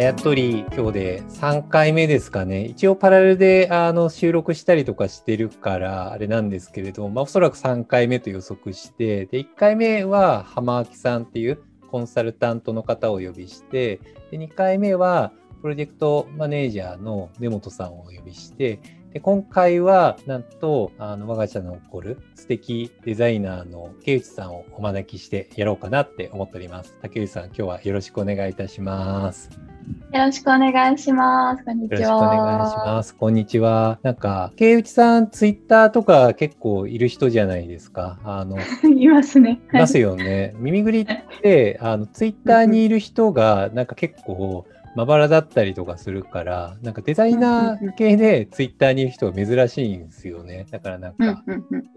あやとり今日で3回目ですかね。一応パラレルであの収録したりとかしてるからあれなんですけれども、まあ、おそらく3回目と予測して、で、1回目は浜明さんっていうコンサルタントの方をお呼びして、で2回目はプロジェクトマネージャーの根本さんをお呼びして、で今回は、なんと、あの、我が社の起こる素敵デザイナーの竹内さんをお招きしてやろうかなって思っております。竹内さん、今日はよろしくお願いいたします。よろしくお願いします。こんにちは。よろしくお願いします。こんにちは。なんか、竹内さん、ツイッターとか結構いる人じゃないですか。あの、いますね。いますよね。耳ぐりって、あの、ツイッターにいる人が、なんか結構、まばらだったりとかするから、なんかデザイナー系でツイッターにいる人が珍しいんですよね。だからなんか、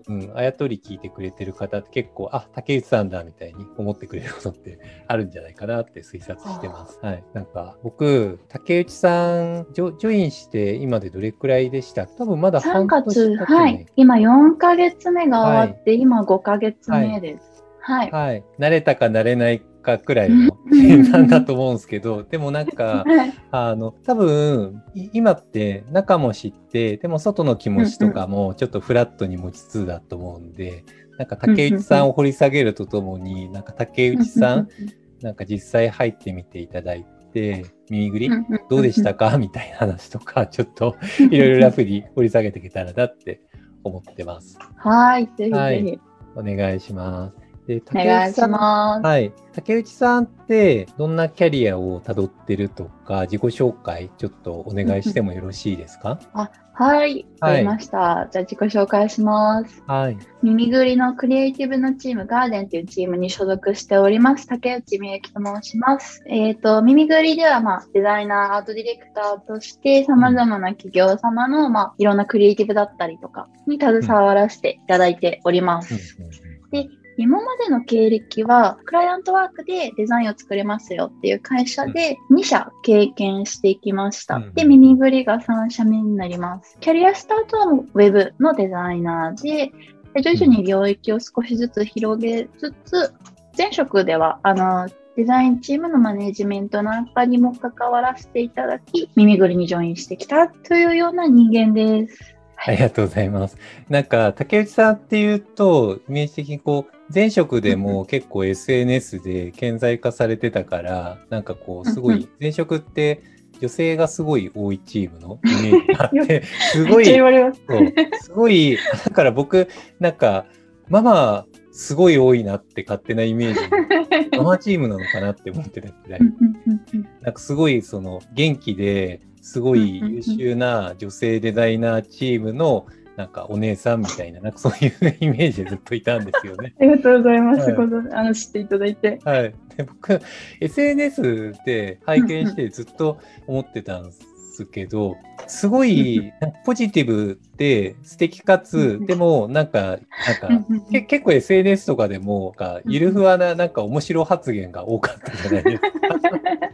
うん、あやとり聞いてくれてる方って結構、あ、竹内さんだみたいに思ってくれることってあるんじゃないかなって推察してます。はい。なんか僕、竹内さんジョ、ジョインして今でどれくらいでした？多分まだ半年経っはい。今4ヶ月目が終わって、はい、今5ヶ月目です。はい。はい。慣れたか慣れないかくらいの点なんだと思うんですけど、でもなんか、あの、多分、今って中も知って、でも外の気持ちとかもちょっとフラットに持ちつつだと思うんで、なんか竹内さんを掘り下げるとともに、なんか竹内さん、なんか実際入ってみていただいて、耳ぐりどうでしたか？みたいな話とか、ちょっといろいろラフに掘り下げていけたらなって思ってます。はい、ぜひぜひ、はい。お願いします。で竹内さんはい、竹内さんってどんなキャリアをたどってるとか自己紹介ちょっとお願いしてもよろしいですか？あはい、わかりました。じゃあ自己紹介します。はい。耳ぐりのクリエイティブのチーム、ガーデンというチームに所属しております。竹内美幸と申します。えっ、ー、と、耳ぐりでは、まあ、デザイナー、アートディレクターとして、様々な企業様の、まあ、いろんなクリエイティブだったりとかに携わらせていただいております。で、今までの経歴は、クライアントワークでデザインを作れますよっていう会社で2社経験していきました。で、ミニグリが3社目になります。キャリアスタートはウェブのデザイナーで、徐々に領域を少しずつ広げつつ、前職では、あの、デザインチームのマネジメントなんかにも関わらせていただき、耳ぐりにジョインしてきたというような人間です。ありがとうございます。なんか、竹内さんっていうと、イメージ的にこう、前職でも結構 SNS で顕在化されてたから、なんかこう、すごい、前職って女性がすごい多いチームの イメージ。があって、す。ごい、すごい、だから僕、なんか、ママ、すごい多いなって勝手なイメージ、ママチームなのかなって思ってたくらい、なんかすごいその元気で、すごい優秀な女性デザイナーチームのなんかお姉さんみたいな、なんかそういうイメージでずっといたんですよね。ありがとうございます。はい、あの知っていただいて。はい。で僕、SNS で拝見してずっと思ってたんですけど、すごいポジティブで素敵かつ、でもなんか、なんかけ結構 SNS とかでも、かゆるふわななんか面白発言が多かったじゃないですか。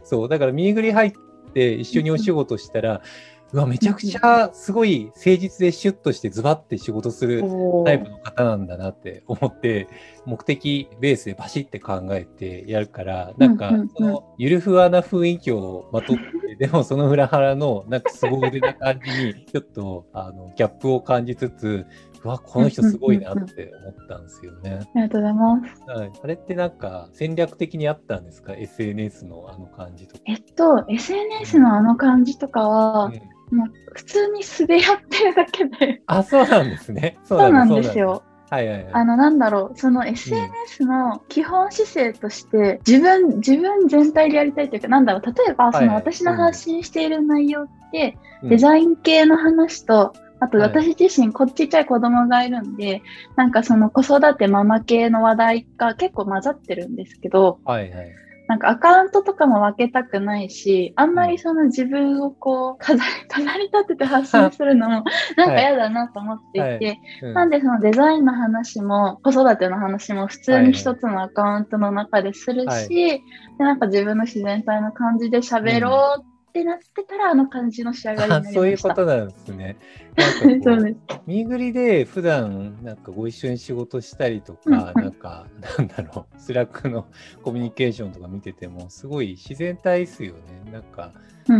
そう、だから右ぐり入っって一緒にお仕事したら、うわ、めちゃくちゃすごい誠実でシュッとしてズバッて仕事する タイプの方なんだなって思って、目的ベースでバシッて考えてやるから、なんか、そのゆるふわな雰囲気をまとって、でもその裏腹のなんか凄腕な感じに、ちょっとあのギャップを感じつつ、うわ、この人すごいなって思ったんですよね。ありがとうございます。はい。あれってなんか戦略的にあったんですか ?SNS のあの感じとか。えっと、SNS のあの感じとかは、うん、もう普通に素でやってるだけで。あ、そうなんですね。そうなんですよ。はいはいはい、あの、なんだろう、その SNS の基本姿勢として、自分、自分全体でやりたいというか、なんだろう、例えば、その私の発信している内容って、デザイン系の話と、あと私自身、こっちっちゃい子供がいるんで、なんかその子育てママ系の話題が結構混ざってるんですけど、はいはい。なんかアカウントとかも分けたくないし、あんまりその自分をこう飾り、飾り立てて発信するのもなんか嫌だなと思っていて、はい。うん、なんでそのデザインの話も子育ての話も普通に一つのアカウントの中でするし、はい、でなんか自分の自然体の感じで喋ろうっってなってたら、あの感じの仕上がりになりました。そういうことなんですね。なんかこう見ぐりで普段なんかご一緒に仕事したりとか、なんか、なんだろう、 Slack のコミュニケーションとか見てても、すごい自然体ですよね。なんか、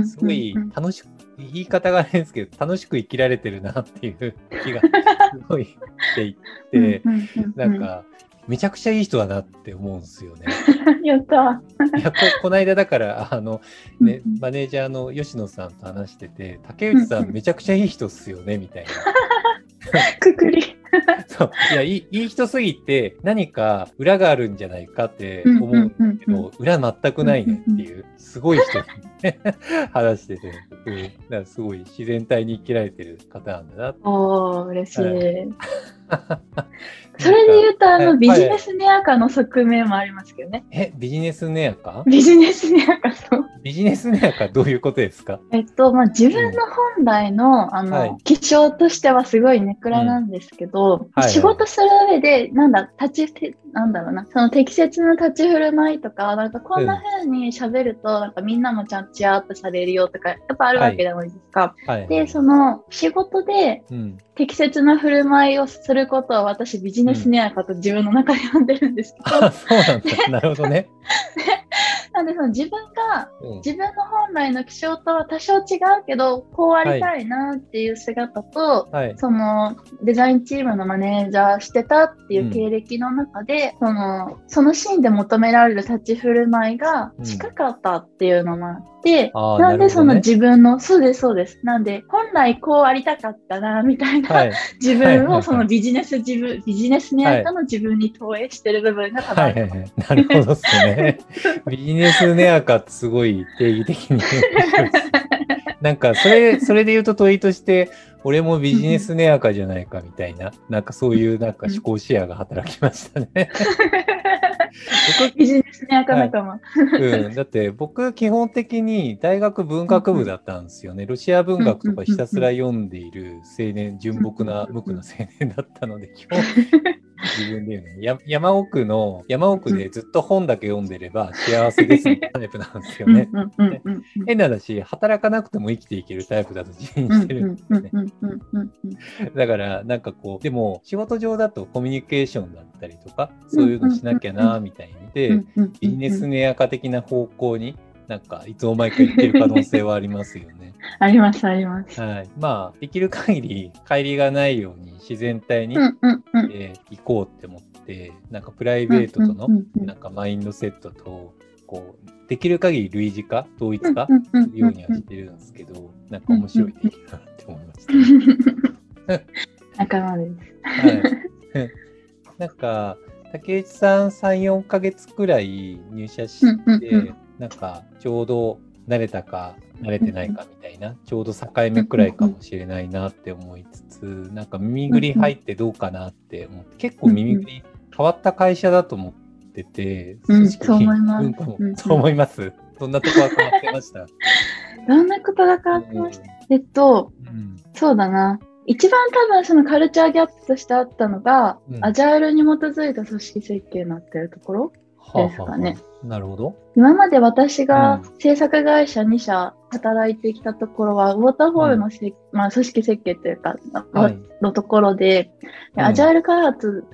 すごい楽しく、言い方があれですけど、楽しく生きられてるなっていう気が すごいしていて、なんか、めちゃくちゃいい人だなって思うんですよね。やった。いやこ この間だからあの、ね、マネージャーの吉野さんと話してて竹内さんめちゃくちゃいい人っすよねみたいな。くくり。そう。いやいい人すぎて何か裏があるんじゃないかって思うんだけど、裏全くないねっていうすごい人に、ね、話してて、うん、だからすごい自然体に生きられてる方なんだなおー嬉しい。それで言うと、あの、ビジネスネアカの側面もありますけどね。え、ビジネスネアカ？ビジネスネアカ、そう。ビジネスネアカどういうことですか？えっと、まあ、自分の本来の、うん、あの、はい、気象としてはすごいネクラなんですけど、うんはいはい、仕事する上で、なんだ、立ち、なんだろうな、その適切な立ち振る舞いとか、なんかこんな風に喋ると、なんかみんなもちゃんちやっとされるよとか、やっぱあるわけじゃないですか。はい。はい、で、その仕事で適切な振る舞いをすることは私ビジネスネアかと自分の中で呼んでるんですけど。うん、そうなんだ。なるほどね。なんでその自分が、うん、自分の本来の気象とは多少違うけど、こうありたいなっていう姿と、はい、そのデザインチームのマネージャーしてたっていう経歴の中で、うん、そのそのシーンで求められる立ち振る舞いが近かったっていうのもあって、うん、なんでその自分の、ね、そうですそうです。なんで本来こうありたかったなみたいな、はい、自分をそのビジネス自分、ビジネスネアカの自分に投影してる部分が多分、はいはいはい、なるほどですね。ビジネスネアカってすごい定義的になんかそれ、それで言うと問いとして、俺もビジネスネアカじゃないかみたいな、なんかそういうなんか思考シェアが働きましたね。ビジネスネアカ仲間、はい、うん。だって僕基本的に大学文学部だったんですよね。ロシア文学とかひたすら読んでいる青年、純朴な無垢な青年だったので、基本自分で言うのや山奥の、山奥でずっと本だけ読んでれば幸せです タイプなんですよね。変な話、働かなくても生きていけるタイプだと自認してるんですね。だから、なんかこう、でも仕事上だとコミュニケーションだったりとか、そういうのしなきゃな、みたいにで、ビジネスネア化的な方向になんかいつも毎回言ってる可能性はありますよね。あります、あります。はい。まあ、できる限り帰りがないように自然体に、うんうんうん、えー、行こうって思って、なんかプライベートとのなんかマインドセットと、こう、できる限り類似化、統一化するようにはしてるんですけど、なんか面白いなって思いました。仲間です。はい。なんか、竹内さん3、4ヶ月くらい入社して、なんかちょうど慣れたか慣れてないかみたいな、ちょうど境目くらいかもしれないなって思いつつ、なんか耳ぐり入ってどうかなって思って、結構耳ぐり変わった会社だと思ってて、うん、そう思います。そう思います。どんなとこが変わってましたどんなことが変わってました、えっと、うん、そうだな。一番多分そのカルチャーギャップとしてあったのが、うん、アジャイルに基づいた組織設計になってるところですかね。ははなるほど。今まで私が制作会社2社働いてきたところは、ウォーターフォールのせ、うん、まあ、組織設計というか、はい、のところで、でアジャイル開発、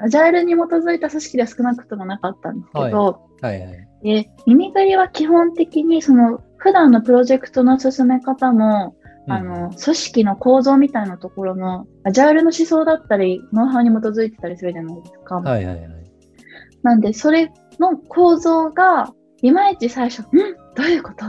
アジャイルに基づいた組織では少なくともなかったんですけど、はい。はいはい、で耳ぐりは基本的にその普段のプロジェクトの進め方も、あの、組織の構造みたいなところの、アジャイルの思想だったり、ノウハウに基づいてたりするじゃないですか。はいはいはい。なんで、それの構造が、いまいち最初、ん？どういうこと？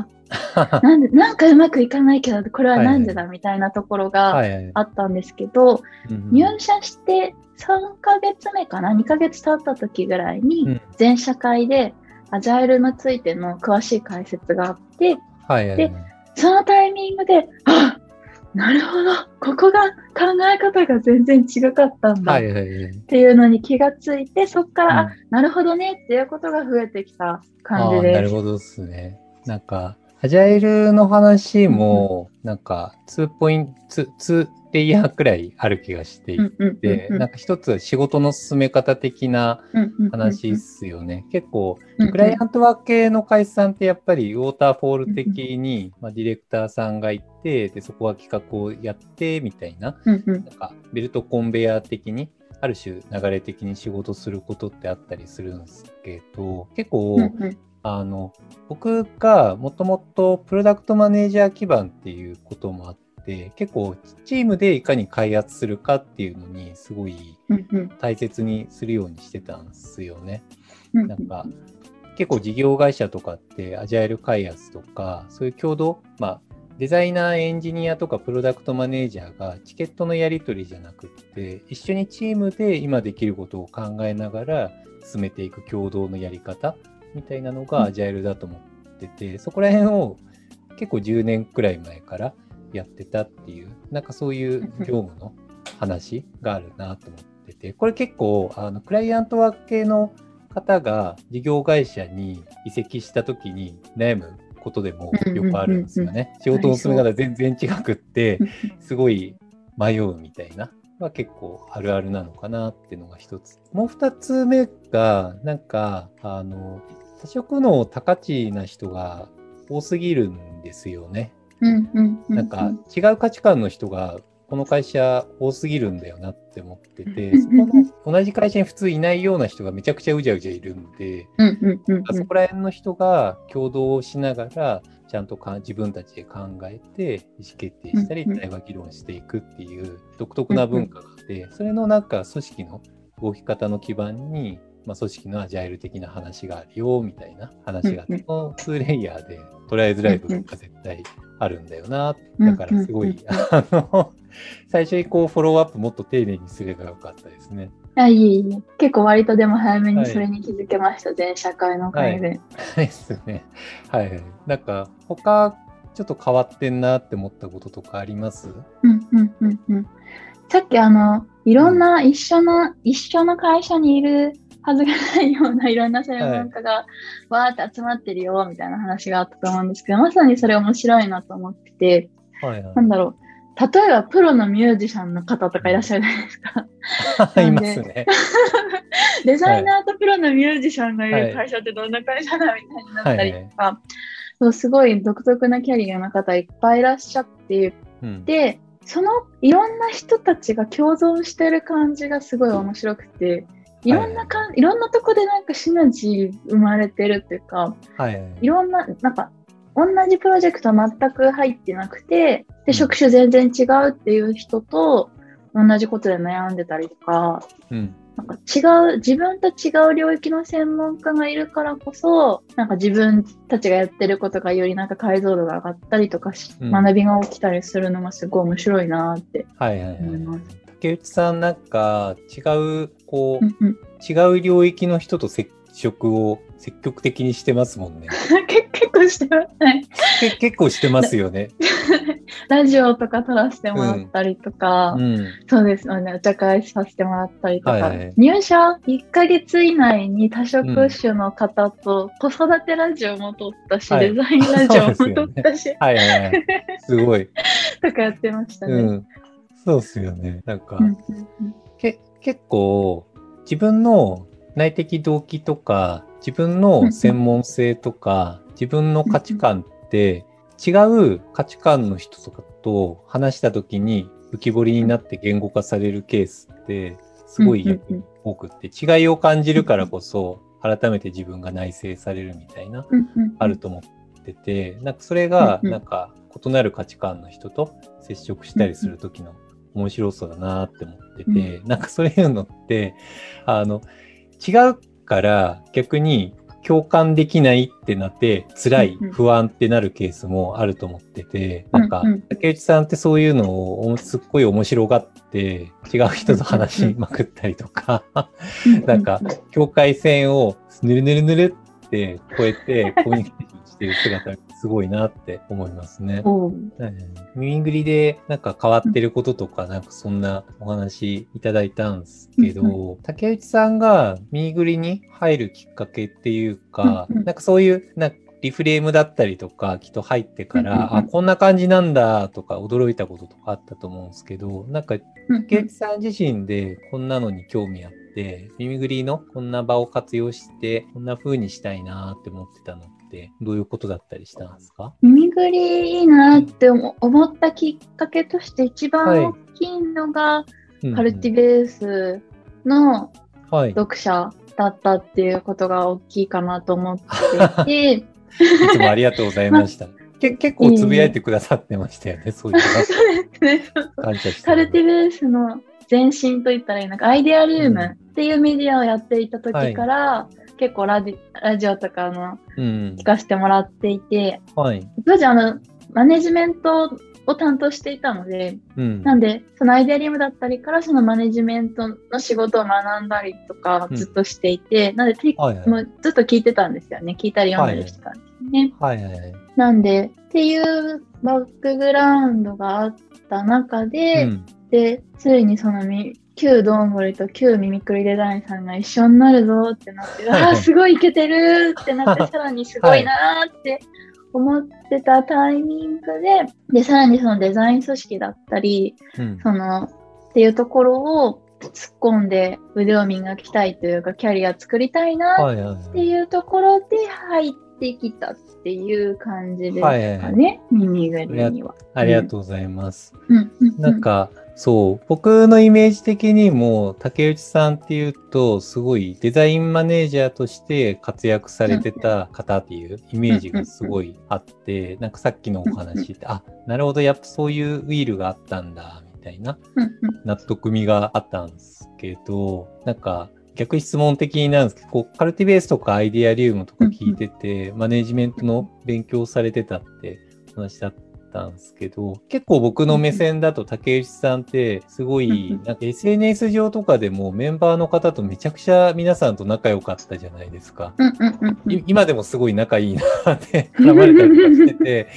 なんで、なんかうまくいかないけど、これはなんでだみたいなところがあったんですけど、入社して3ヶ月目かな ?2 ヶ月経った時ぐらいに、全社会でアジャイルについての詳しい解説があって、で、そのタイミングで、あなるほど。ここが考え方が全然違かったんだっていうのに気がついて、そこから、うん、なるほどねっていうことが増えてきた感じです。なるほどですね。なんか、アジャイルの話も、なんか、2ポイント、2レイヤーくらいある気がしていて、なんか一つは仕事の進め方的な話っすよね。結構、クライアントワーク系の会社さんってやっぱりウォーターフォール的に、まあ、ディレクターさんがいて、で、そこは企画をやって、みたいな、なんかベルトコンベヤー的に、ある種流れ的に仕事することってあったりするんですけど、結構、あの、僕がもともとプロダクトマネージャー基盤っていうこともあって、結構チームでいかに開発するかっていうのにすごい大切にするようにしてたんですよね。なんか結構事業会社とかってアジャイル開発とかそういう共同、まあデザイナー、エンジニアとかプロダクトマネージャーがチケットのやり取りじゃなくって、一緒にチームで今できることを考えながら進めていく共同のやり方みたいなのがアジャイルだと思ってて、そこら辺を結構10年くらい前からやってたっていう、なんかそういう業務の話があるなと思ってて、これ結構、あのクライアントワーク系の方が事業会社に移籍した時に悩むことでもよくあるんですよね。仕事の進め方全然違くって、すごい迷うみたいな。は結構あるあるなのかなっていうのが一つ。もう二つ目が、なんか、あの、多色の高値な人が多すぎるんですよね。なんか違う価値観の人がこの会社多すぎるんだよなって思ってて、そこの同じ会社に普通いないような人がめちゃくちゃうじゃうじゃいるんで、そこら辺の人が共同しながら、ちゃんとか自分たちで考えて意思決定したり、対話議論していくっていう独特な文化があって、それのなんか組織の動き方の基盤に、まあ、組織のアジャイル的な話があるよみたいな話が、この2レイヤーで捉えづらい部分が絶対あるんだよな。だからすごい、あの、最初にこうフォローアップもっと丁寧にすればよかったですね。あいいいい結構割とでも早めにそれに気づけました、はい、全社会の会で。はい、ですね。はい。なんか他ちょっと変わってんなって思ったこととかあります？うんうんうんうん。さっきあの、いろんな一緒の、うん、一緒の会社にいるはずがないようないろんな専門家がわーって集まってるよみたいな話があったと思うんですけど、まさにそれ面白いなと思ってて、はいはい、なんだろう。例えばプロのミュージシャンの方とかいらっしゃるじゃないですか。いますね。デザイナーとプロのミュージシャンがいる会社ってどんな会社だみたいになったりとか、はいはい、そうすごい独特なキャリアの方いっぱいいらっしゃってうん、で、そのいろんな人たちが共存してる感じがすごい面白くて、いろんなかん、はい、いろんなとこでなんかシナジー生まれてるっていうか、はい、い。ろんな、なんか同じプロジェクト全く入ってなくて、で、職種全然違うっていう人と同じことで悩んでたりとか、うん、なんか違う、自分と違う領域の専門家がいるからこそ、なんか自分たちがやってることがよりなんか解像度が上がったりとかし、うん、学びが起きたりするのがすごい面白いなって思います。はい。はいはい、竹内さんなんか違う、こう、うんうん、違う領域の人と接触を積極的にしてますもんね。結構してます、ね。結構してますよね。ラジオとか撮らせてもらったりとか、うん。うん、そうですね、お茶会させてもらったりとか、はいはい、入社1ヶ月以内に多職種の方と子育てラジオも撮ったし、デザインラジオも撮ったし、はいはいはい、すごい。とかやってましたね。そうっすよね。なんか、け結構自分の内的動機とか、自分の専門性とか、自分の価値観って違う価値観の人とかと話した時に浮き彫りになって言語化されるケースってすごい多くって違いを感じるからこそ改めて自分が内省されるみたいなあると思っててなんかそれがなんか異なる価値観の人と接触したりする時の面白そうだなって思っててなんかそういうのってあの違うから逆に共感できないってなって辛い、不安ってなるケースもあると思ってて、なんか、竹内さんってそういうのをすっごい面白がって違う人と話しまくったりとか、なんか境界線をぬるぬるぬるって越えて コミュニケーションしてる姿がすごいなって思いますね。耳ぐりでなんか変わってることとか、なんかそんなお話いただいたんですけど、竹内さんが耳ぐりに入るきっかけっていうか、なんかそういう、なリフレームだったりとか、きっと入ってから、うんうんうん。あ、こんな感じなんだとか、驚いたこととかあったと思うんですけど、なんか、うんケイチさん自身でこんなのに興味あって、耳ぐりのこんな場を活用して、こんな風にしたいなって思ってたのって、どういうことだったりしたんですか？耳ぐりいいなって思思ったきっかけとして一はい番大きいのが、カルティベースの読者だったっていうことが大きいかなと思っていて、つもありがとうございました。け結構つぶやいてくださってましたよね、そういう そうですね。の。感謝してカルティベースの前身といったらいいのか、アイデアルームっていうメディアをやっていた時から、結構ラジラジオとかのうん聞。かせてもらっていて、はい。当時あの、マネジメントを担当していたので、うん。なんで、そのアイデアリームだったりから、そのマネジメントの仕事を学んだりとかうんずっとしていて、なんで、てはいはいもうずっと聞いてたんですよね。聞いたり読んだりしてたんですね。はいはいはい。なんで、っていうバックグラウンドがあった中で、うんで、ついにそのみ、旧ドンボリと旧ミミクリデザインさんが一緒になるぞってなって、はいああ、すごいいけてるってなって、さらにすごいなーって思ってたタイミングで、で、さらにそのデザイン組織だったり、うん。その、っていうところを突っ込んで腕を磨きたいというか、キャリア作りたいな。っていうところで入ってきたっていう感じですかはいはいね、耳ぐりには。ありがとうございます。うんうんうんなんか、そう、僕のイメージ的にも、竹内さんっていうと、すごいデザインマネージャーとして活躍されてた方っていうイメージがすごいあって、なんかさっきのお話って、あ、なるほど、やっぱそういうウィールがあったんだ、みたいな納得みがあったんですけど、なんか、逆質問的になるんですけど、こうカルティベースとかアイディアリウムとか聞いてて、マネジメントの勉強されてたって話だったんですけど、結構僕の目線だと竹内さんってすごい、なんか SNS 上とかでもメンバーの方とめちゃくちゃ皆さんと仲良かったじゃないですか。今でもすごい仲いいなって絡まれたりとかしてて、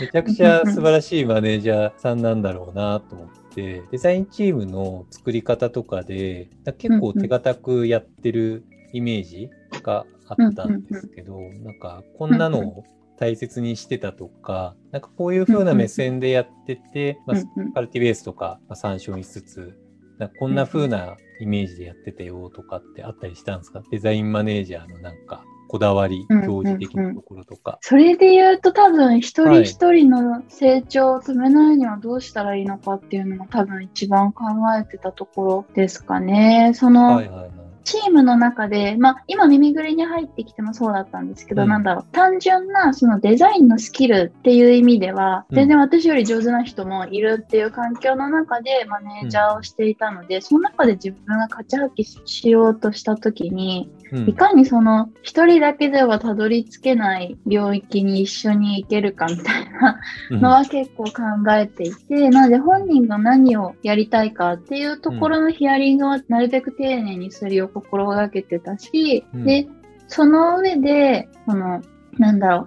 めちゃくちゃ素晴らしいマネージャーさんなんだろうなと思って、デザインチームの作り方とかで、結構手堅くやってるイメージがあったんですけど、なんかこんなのを大切にしてたとか、なんかこういう風な目線でやってて、まあうんうんカルティベースとかまあ参照にしつつ、なんかこんな風なイメージでやってたよとかってあったりしたんですか？デザインマネージャーのなんかこだわり、うんうんうん表示的なところとか。それで言うと多分一はい人一人の成長を止めないにはどうしたらいいのかっていうのも多分一番考えてたところですかね。その、はいはいはい。チームの中で、まあ、今耳ぐりに入ってきてもそうだったんですけど、うん。なんだろう、単純なそのデザインのスキルっていう意味では、うん。全然私より上手な人もいるっていう環境の中でマネージャーをしていたので、その中で自分が勝ち発揮しようとした時に、うん。いかにその一人だけではたどり着けない領域に一緒に行けるかみたいなのは結構考えていて、なので本人が何をやりたいかっていうところのヒアリングはなるべく丁寧にするよう心がけてたし、うん。で、その上で、その、なんだろう、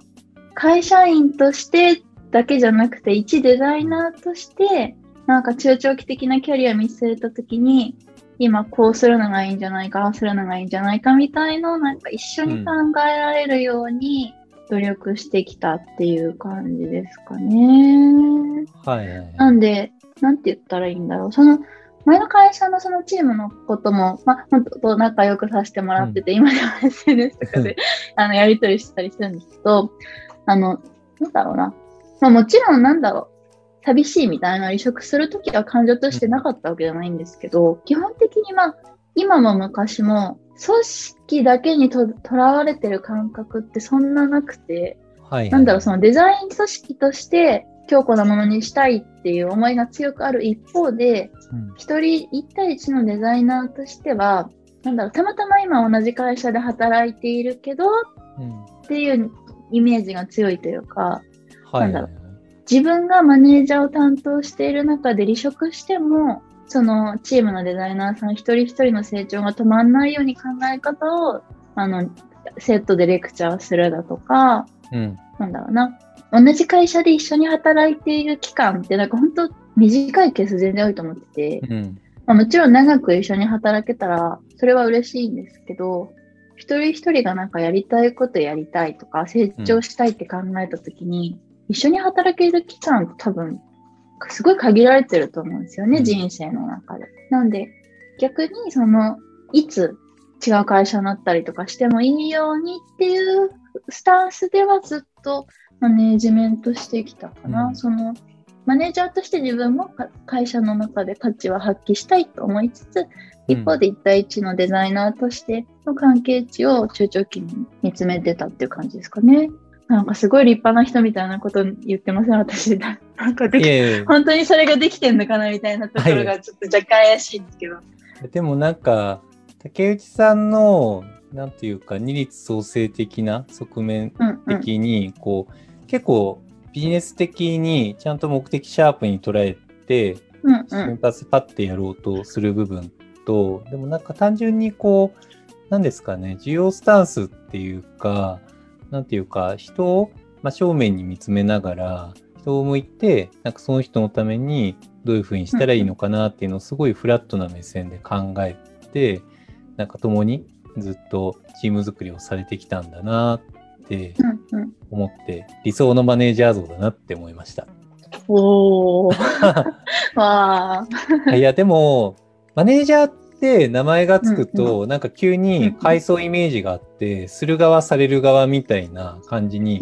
会社員としてだけじゃなくて、一デザイナーとして、なんか中長期的なキャリア見据えたときに、今こうするのがいいんじゃないか、ああするのがいいんじゃないかみたいのをなんか一緒に考えられるように努力してきたっていう感じですかね。はいはいはい。なんで、なんて言ったらいいんだろう。その、前の会社のそのチームのことも、まあ、本当仲良くさせてもらってて、今でも SNS とかで、あの、やりとりしてたりするんですけど、あの、なんだろうな。まあ、もちろんなんだろう。寂しいみたいな離職するときは感情としてなかったわけじゃないんですけど、基本的にまあ、今も昔も、組織だけにととらわれてる感覚ってそんななくて、はいはい。なんだろう、そのデザイン組織として強固なものにしたいっていう思いが強くある。一方で、うん。一人一対一のデザイナーとしては、なんだろう、たまたま今同じ会社で働いているけどうん。っていうイメージが強いというか、はいはいはい。自分がマネージャーを担当している中で離職しても、そのチームのデザイナーさん一人一人の成長が止まらないように考え方を、あの、セットでレクチャーするだとか、うん。なんだろうな。同じ会社で一緒に働いている期間って、なんか本当短いケース全然多いと思ってて、うん。まあ、もちろん長く一緒に働けたら、それは嬉しいんですけど、一人一人がなんかやりたいことやりたいとか、成長したいって考えたときに、うん、一緒に働ける期間多分、すごい限られてると思うんですよね、うん、人生の中で。なんで、逆にその、いつ違う会社になったりとかしてもいいようにっていうスタンスではずっとマネージメントしてきたかな。うん、そのマネージャーとして自分も会社の中で価値は発揮したいと思いつつ、一方で1対1のデザイナーとしての関係値を中長期に見つめてたっていう感じですかね。なんかすごい立派な人みたいなこと言ってません、私。なんかでき、本当にそれができてんのかなみたいなところがちょっと若干怪しいんですけど。でもなんか、竹内さんの、なんていうか、二律創生的な側面的に、こう、うんうん、結構ビジネス的にちゃんと目的シャープに捉えて、瞬発パッてやろうとする部分と、でもなんか単純にこう、なんですかね、需要スタンスっていうか、なんていうか、人を真正面に見つめながら、人を向いて、なんかその人のためにどういうふうにしたらいいのかなっていうのをすごいフラットな目線で考えて、なんか共にずっとチーム作りをされてきたんだなって思って、理想のマネージャー像だなって思いました。おー。わいや、でも、マネージャーって名前がつくと、うんうん、なんか急に階層イメージがあって、する側される側みたいな感じに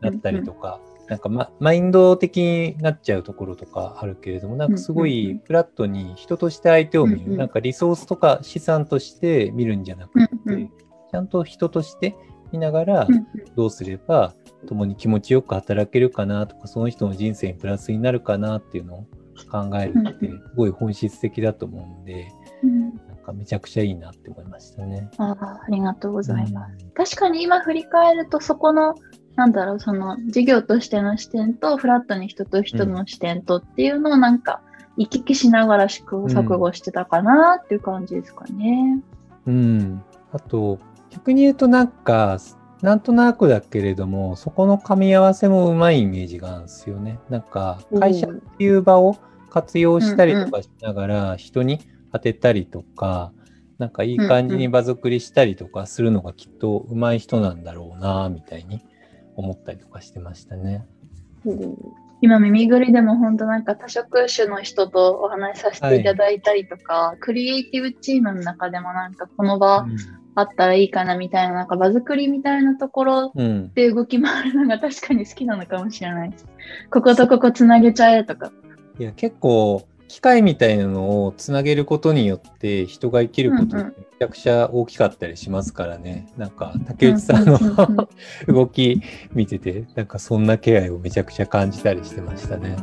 なったりとか、なんか、ま、マインド的になっちゃうところとかあるけれども、なんかすごいフラットに人として相手を見る、なんかリソースとか資産として見るんじゃなくて、ちゃんと人として見ながら、どうすれば共に気持ちよく働けるかなとか、その人の人生にプラスになるかなっていうのを考えるって、すごい本質的だと思うんで、なんかめちゃくちゃいいなって思いましたね。あありがとうございます。確かに今振り返ると、そこのなんだろう、その事業としての視点と、フラットに人と人の視点とっていうのをなんか、行き来しながら試行錯誤してたかなっていう感じですかね。うん。うん、あと、逆に言うとなんか、なんとなくだけれども、そこの噛み合わせもうまいイメージがあるんですよね。なんか、会社っていう場を活用したりとかしながら、人に当てたりとか、なんかいい感じに場作りしたりとかするのがきっとうまい人なんだろうな、みたいに思ったりとかしてましたね。今、耳ぐりでも本当なんか多職種の人とお話しさせていただいたりとか、はい、クリエイティブチームの中でもなんかこの場あったらいいかなみたいな、なんか場作りみたいなところで動き回るのが確かに好きなのかもしれないです。こことここつなげちゃえとか。いや、結構機械みたいなのをつなげることによって人が生きることってめちゃくちゃ大きかったりしますからね。うんうん、なんか竹内さんの 動き見てて、なんかそんな気配をめちゃくちゃ感じたりしてましたね。